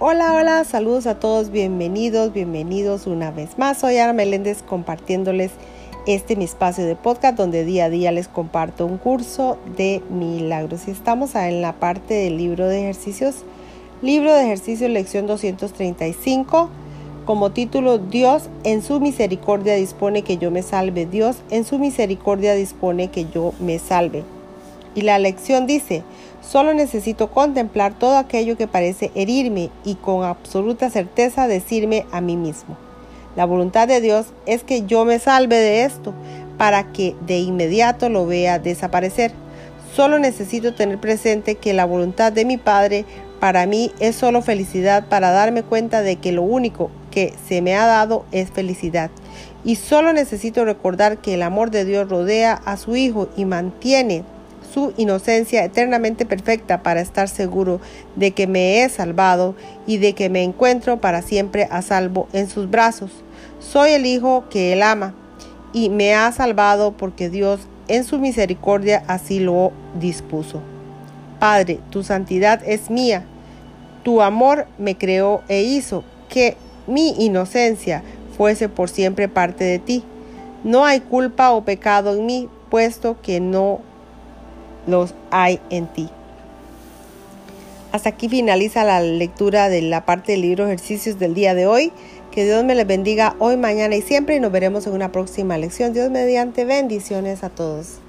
Hola, hola, saludos a todos, bienvenidos, bienvenidos una vez más. Soy Ana Meléndez compartiéndoles este mi espacio de podcast donde día a día les comparto un curso de milagros. Y estamos en la parte del libro de ejercicios, libro de ejercicios lección 235, como título Dios en su misericordia dispone que yo me salve. Dios en su misericordia dispone que yo me salve. Y la lección dice, Solo necesito contemplar todo aquello que parece herirme y con absoluta certeza decirme a mí mismo. La voluntad de Dios es que yo me salve de esto para que de inmediato lo vea desaparecer. Solo necesito tener presente que la voluntad de mi Padre para mí es solo felicidad para darme cuenta de que lo único que se me ha dado es felicidad. Y solo necesito recordar que el amor de Dios rodea a su Hijo y mantiene su inocencia eternamente perfecta para estar seguro de que me he salvado y de que me encuentro para siempre a salvo en sus brazos. Soy el Hijo que Él ama y me ha salvado porque Dios en su misericordia así lo dispuso. Padre, tu santidad es mía, tu amor me creó e hizo que mi inocencia fuese por siempre parte de ti. No hay culpa o pecado en mí, puesto que no los hay en ti. Hasta aquí finaliza la lectura de la parte del libro ejercicios del día de hoy. Que Dios me les bendiga hoy, mañana y siempre y nos veremos en una próxima lección. Dios mediante bendiciones a todos.